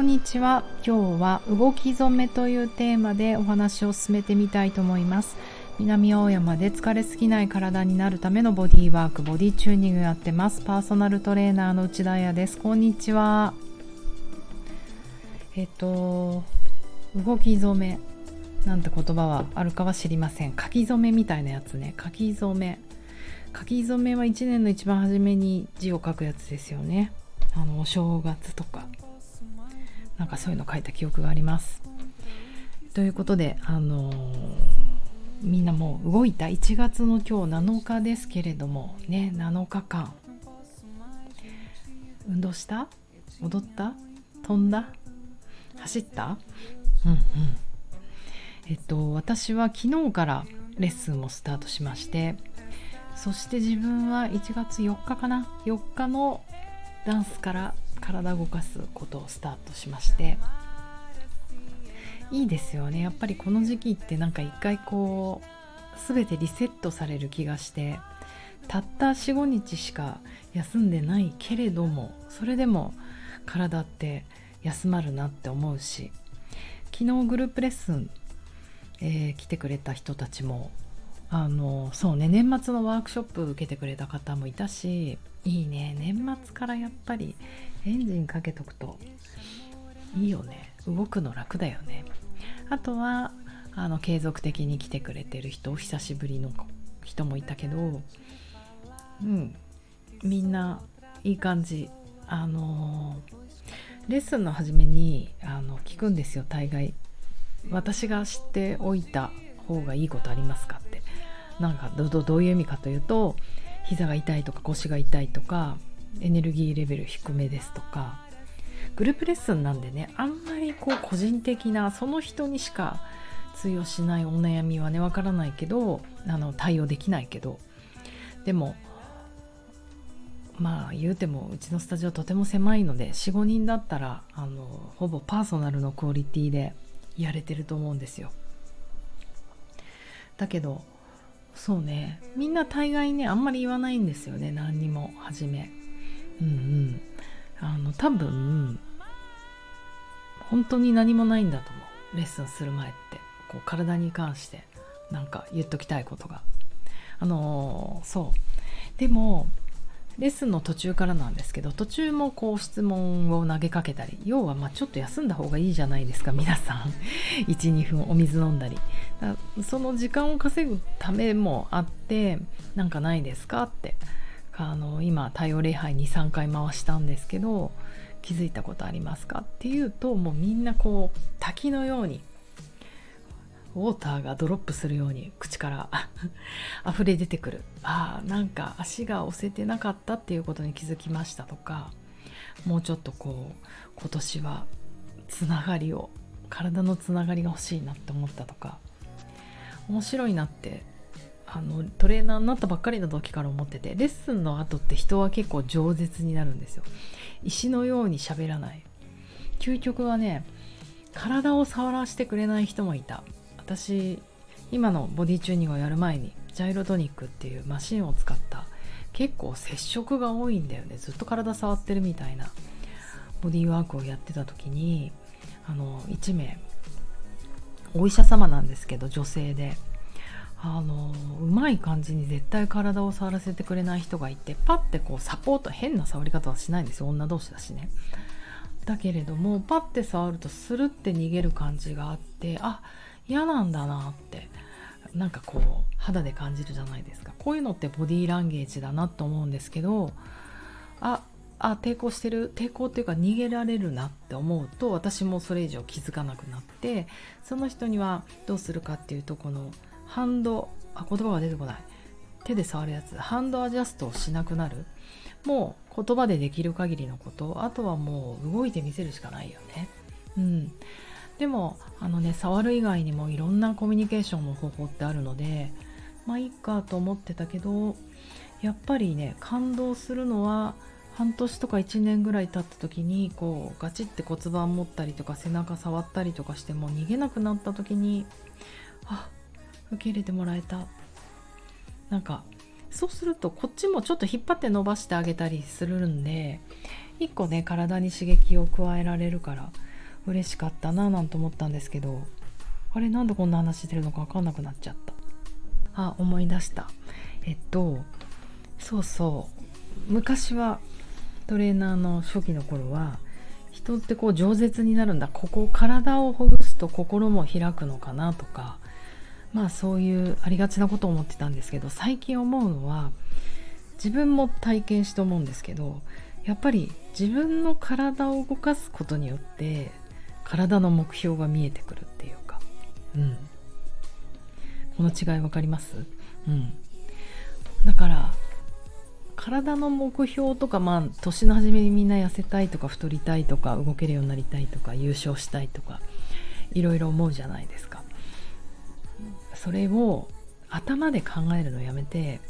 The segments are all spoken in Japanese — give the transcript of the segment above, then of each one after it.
こんにちは。今日は動き染めというテーマでお話を進めてみたいと思います。南青山で疲れすぎない体になるためのボディワークボディチューニングやってます。パーソナルトレーナーの内田彩です。こんにちは。えっと動き染めなんて言葉はあるかは知りません。書き初めみたいなやつね。書き初め。書き初めは1年の一番初めに字を書くやつですよね。あのお正月とか。なんかそういうの書いた記憶があります。ということであのー、みんなもう動いた。1月の今日7日ですけれどもね7日間。運動した？踊った？飛んだ？走った？うんうん。えっと私は昨日からレッスンもスタートしましてそして自分は1月4日かな？4日のダンスから体を動かすことをスタートしましていいですよね。やっぱりこの時期ってなんか一回こう全てリセットされる気がしてたった45日しか休んでないけれどもそれでも体って休まるなって思うし昨日グループレッスン、えー、来てくれた人たちもあのそうね年末のワークショップ受けてくれた方もいたしいいね年末からやっぱりエンジンかけとくといいよね。動くの楽だよね。あとはあの継続的に来てくれてる人久しぶりの人もいたけどうん。みんないい感じ。あのレッスンの初めにあの聞くんですよ大概。私が知っておいた方がいいことありますかって。なんかどどういう意味かというと膝が痛いとか腰が痛いとかエネルギーレベル低めですとかグループレッスンなんでねあんまりこう個人的なその人にしか通用しないお悩みはねわからないけどあの対応できないけどでもまあ言うてもうちのスタジオとても狭いので45人だったらあのほぼパーソナルのクオリティでやれてると思うんですよ。だけどそうねみんな大概ねあんまり言わないんですよね何にも初めうんうん。あの多分本当に何もないんだと思う。レッスンする前ってこう体に関してなんか言っときたいことが。あのー、そう。でもレッスンの途中からなんですけど途中もこう質問を投げかけたり要はまあちょっと休んだ方がいいじゃないですか皆さん。12分お水飲んだり。その時間を稼ぐためもあってなんかないですか？ってあの今太陽礼拝23回回したんですけど気づいたことありますかっていうともうみんなこう滝のようにウォーターがドロップするように口から 溢れ出てくる。あなんか足が押せてなかったっていうことに気づきましたとかもうちょっとこう今年はつながりを体のつながりが欲しいなって思ったとか面白いなってあのトレーナーになったばっかりの時から思っててレッスンの後って人は結構饒舌になるんですよ。石のように喋らない。究極はね体を触らせてくれない人もいた。私今のボディチューニングをやる前にジャイロトニックっていうマシンを使った結構接触が多いんだよね。ずっと体触ってるみたいなボディーワークをやってた時にあの1名お医者様なんですけど女性で。あのうまい感じに絶対体を触らせてくれない人がいてパッてこうサポート変な触り方はしないんですよ。女同士だしね。だけれどもパッて触るとスルって逃げる感じがあってあ嫌なんだなってなんかこう肌で感じるじゃないですか。こういうのってボディーランゲージだなと思うんですけどああ抵抗してる？抵抗っていうか逃げられるなって思うと私もそれ以上気づかなくなってその人にはどうするかっていうとこのハンドあ言葉が出てこない。手で触るやつ。ハンドアジャストをしなくなる。もう言葉でできる限りのこと。あとはもう動いてみせるしかないよね。うん。でもあのね触る以外にもいろんなコミュニケーションの方法ってあるのでまあいいかと思ってたけどやっぱりね感動するのは半年とか1年ぐらい経った時にこうガチって骨盤持ったりとか背中触ったりとかしても逃げなくなった時にあ受け入れてもらえた。なんかそうするとこっちもちょっと引っ張って伸ばしてあげたりするんで一個ね体に刺激を加えられるから嬉しかったななんて思ったんですけどあれなんでこんな話してるのか分かんなくなっちゃった。あ思い出した。えっとそうそう。昔はトレーナーの初期の頃は人ってこう饒舌になるんだ。ここ体をほぐすと心も開くのかなとかまあそういうありがちなことを思ってたんですけど最近思うのは自分も体験して思うんですけどやっぱり自分の体を動かすことによって体の目標が見えてくるっていうか、うん、この違い分かります、うん、だから体の目標とかまあ年の初めにみんな痩せたいとか太りたいとか動けるようになりたいとか優勝したいとかいろいろ思うじゃないですか。それを頭で考えるのやめて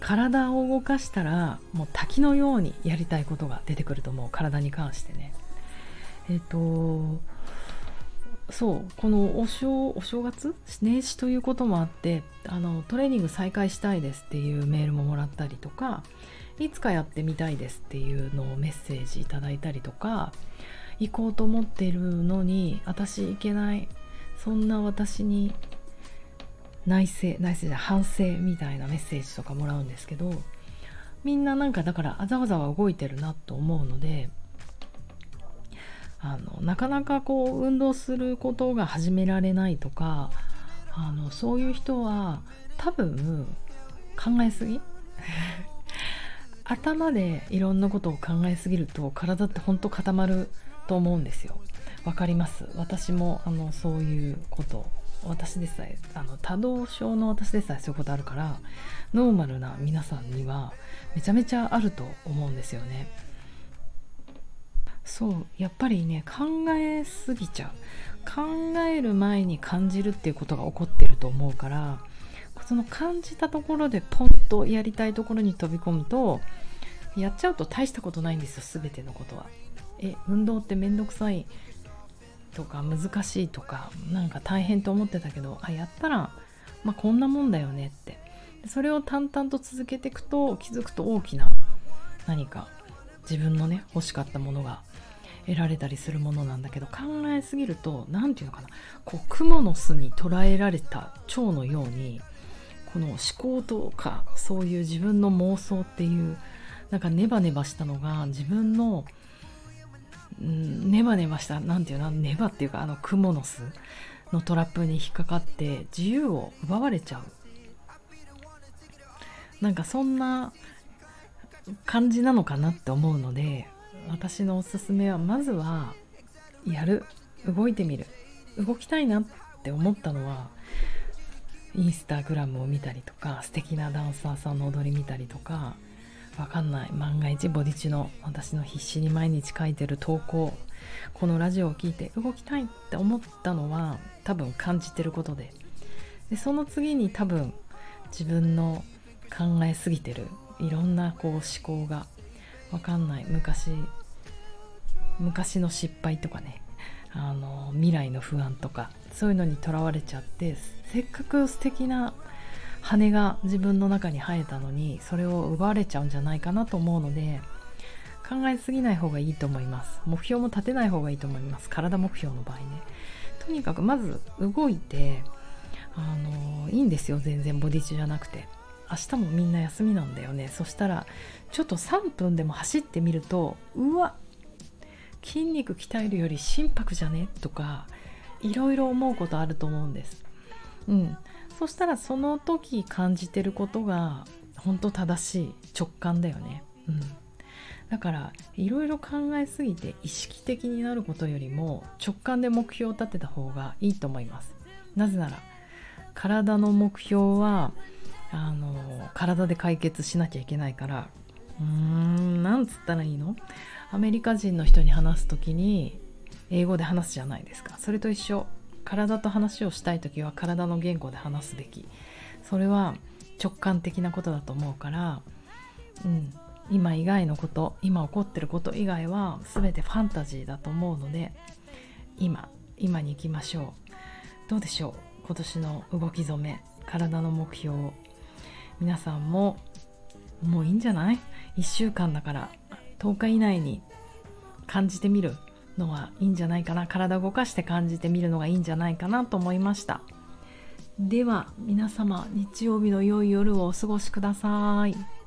体を動かしたらもう滝のようにやりたいことが出てくると思う体に関してね。えっ、ー、とそうこのお正お正月？年始ということもあってあのトレーニング再開したいですっていうメールももらったりとかいつかやってみたいですっていうのをメッセージいただいたりとか行こうと思ってるのに私行けないそんな私に内省内省じゃ反省みたいなメッセージとかもらうんですけどみんななんかだからあざわざわ動いてるなと思うのであのなかなかこう運動することが始められないとかあのそういう人は多分考えすぎ？頭でいろんなことを考えすぎると体ってほんと固まると思うんですよ。わかります？私もあのそういうこと。私でさえあの多動症の私でさえそういうことあるからノーマルな皆さんにはめちゃめちゃあると思うんですよね。そうやっぱりね考えすぎちゃう考える前に感じるっていうことが起こってると思うからその感じたところでポンとやりたいところに飛び込むとやっちゃうと大したことないんですよ全てのことは。え運動ってめんどくさいとか難しいとかなんか大変と思ってたけどあやったら、まあ、こんなもんだよねって。それを淡々と続けていくと気づくと大きな何か自分のね欲しかったものが得られたりするものなんだけど考えすぎると何て言うのかな。こう蜘蛛の巣に捉えられた蝶のようにこの思考とかそういう自分の妄想っていうなんかネバネバしたのが自分のんネバネバした何て言うのネバっていうかあの蜘蛛の巣のトラップに引っかかって自由を奪われちゃう。なんかそんな感じなのかなって思うので私のおすすめはまずはやる。動いてみる。動きたいなって思ったのはインスタグラムを見たりとか素敵なダンサーさんの踊り見たりとかわかんない。万が一ボディチの私の必死に毎日書いてる投稿。このラジオを聞いて動きたいって思ったのは多分感じてることで。でその次に多分自分の考えすぎてる。いろんなこう思考が。わかんない。昔昔の失敗とかね。あの未来の不安とか。そういうのにとらわれちゃってせっかく素敵な羽が自分の中に生えたのにそれを奪われちゃうんじゃないかなと思うので考えすぎない方がいいと思います。目標も立てない方がいいと思います。体目標の場合ね。とにかくまず動いてあのいいんですよ。全然。ボディ中じゃなくて。明日もみんな休みなんだよね。そしたらちょっと3分でも走ってみるとうわ筋肉鍛えるより心拍じゃね？とかいろいろ思うことあると思うんです。うん、そしたらその時感じてることが本当正しい直感だよね。うん、だからいろいろ考えすぎて意識的になることよりも直感で目標を立てた方がいいと思います。なぜなら体の目標はあの体で解決しなきゃいけないから。うーんなんつったらいいの？アメリカ人の人に話す時に英語で話すじゃないですか。それと一緒。体と話をしたい時は体の言語で話すべき。それは直感的なことだと思うから、うん、今以外のこと今起こってること以外は全てファンタジーだと思うので今今に行きましょう。どうでしょう？今年の動き初め体の目標皆さんももういいんじゃない？1週間だから10日以内に感じてみる。のはいいんじゃないかな体動かして感じてみるのがいいんじゃないかなと思いましたでは皆様日曜日の良い夜をお過ごしください。